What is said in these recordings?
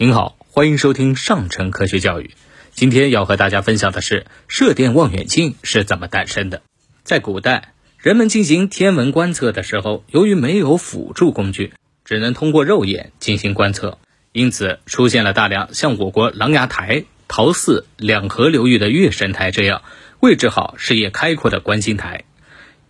您好，欢迎收听上乘科学教育。今天要和大家分享的是射电望远镜是怎么诞生的。在古代，人们进行天文观测的时候，由于没有辅助工具，只能通过肉眼进行观测，因此出现了大量像我国琅琊台、陶寺两河流域的月神台这样位置好、视野开阔的观星台。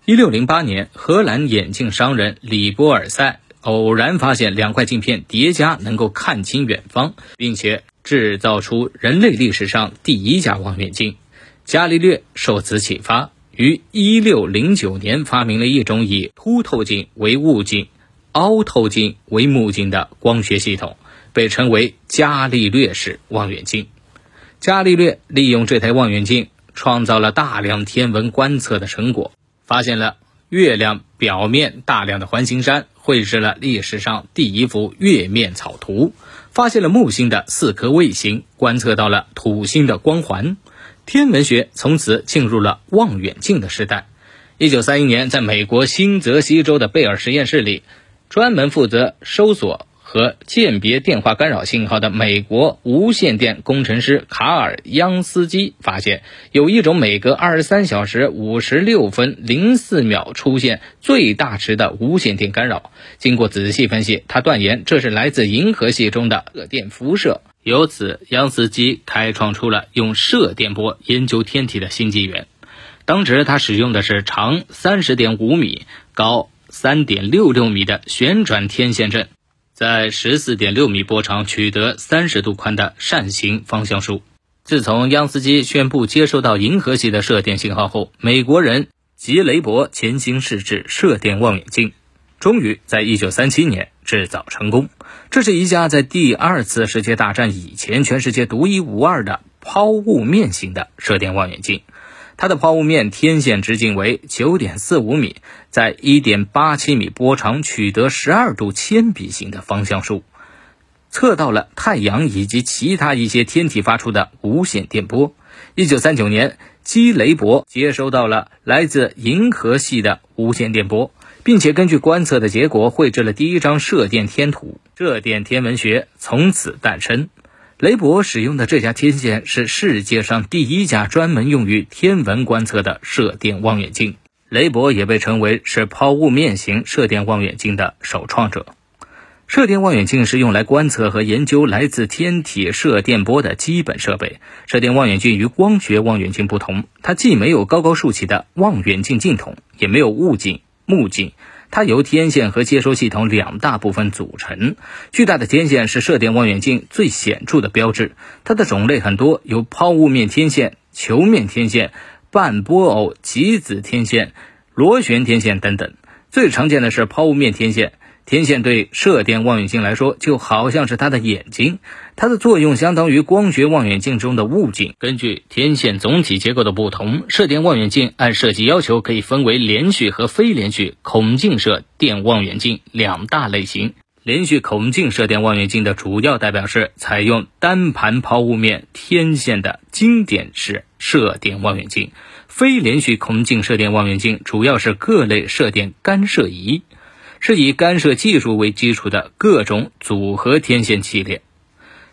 一六零八年，荷兰眼镜商人里波尔塞。偶然发现两块镜片叠加能够看清远方，并且制造出人类历史上第一架望远镜。伽利略受此启发，于1609年发明了一种以凸透镜为物镜、凹透镜为目镜的光学系统，被称为伽利略式望远镜。伽利略利用这台望远镜，创造了大量天文观测的成果，发现了。月亮表面大量的环形山绘制了历史上第一幅月面草图，发现了木星的四颗卫星，观测到了土星的光环，天文学从此进入了望远镜的时代。一九三一年，在美国新泽西州的贝尔实验室里，专门负责搜索。和鉴别电话干扰信号的美国无线电工程师卡尔·央斯基发现，有一种每隔二十三小时五十六分零四秒出现最大值的无线电干扰。经过仔细分析，他断言这是来自银河系中的射电辐射。由此，央斯基开创出了用射电波研究天体的新纪元。当时，他使用的是长三十点五米、高三点六六米的旋转天线阵。在十四点六米波长取得三十度宽的扇形方向数。自从央斯基宣布接收到银河系的射电信号后，美国人吉雷伯潜心试制射电望远镜，终于在一九三七年制造成功。这是一架在第二次世界大战以前全世界独一无二的抛物面型的射电望远镜。它的抛物面天线直径为九点四五米，在一点八七米波长取得十二度铅笔形的方向数，测到了太阳以及其他一些天体发出的无线电波。一九三九年，基雷伯接收到了来自银河系的无线电波，并且根据观测的结果绘制了第一张射电天图，射电天文学从此诞生。雷伯使用的这家天线是世界上第一家专门用于天文观测的射电望远镜。雷伯也被称为是抛物面型射电望远镜的首创者。射电望远镜是用来观测和研究来自天体射电波的基本设备。射电望远镜与光学望远镜不同，它既没有高高竖起的望远镜镜筒，也没有物镜、目镜。它由天线和接收系统两大部分组成。巨大的天线是射电望远镜最显著的标志。它的种类很多，有抛物面天线、球面天线、半波偶极子天线、螺旋天线等等。最常见的是抛物面天线。天线对射电望远镜来说就好像是它的眼睛，它的作用相当于光学望远镜中的物镜。根据天线总体结构的不同，射电望远镜按设计要求可以分为连续和非连续孔径射电望远镜两大类型。连续孔径射电望远镜的主要代表是采用单盘抛物面天线的经典式射电望远镜，非连续孔径射电望远镜主要是各类射电干涉仪。是以干涉技术为基础的各种组合天线系列，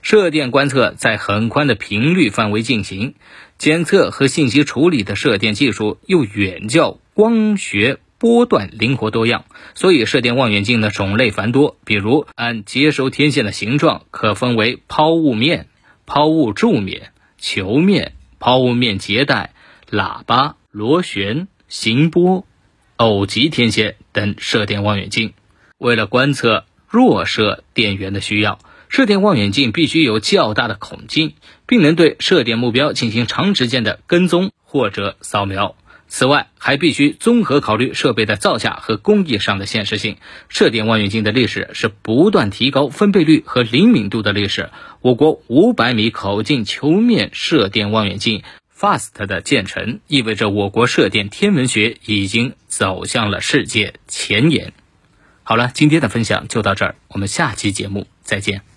射电观测在很宽的频率范围进行，检测和信息处理的射电技术又远较光学波段灵活多样，所以射电望远镜的种类繁多。比如，按接收天线的形状，可分为抛物面、抛物柱面、球面、抛物面结带、喇叭、螺旋、行波。偶极天线等射电望远镜，为了观测弱射电源的需要，射电望远镜必须有较大的孔径，并能对射电目标进行长时间的跟踪或者扫描。此外，还必须综合考虑设备的造价和工艺上的现实性。射电望远镜的历史是不断提高分辨率和灵敏度的历史。我国五百米口径球面射电望远镜。FAST 的建成意味着我国射电天文学已经走向了世界前沿。好了，今天的分享就到这儿，我们下期节目再见。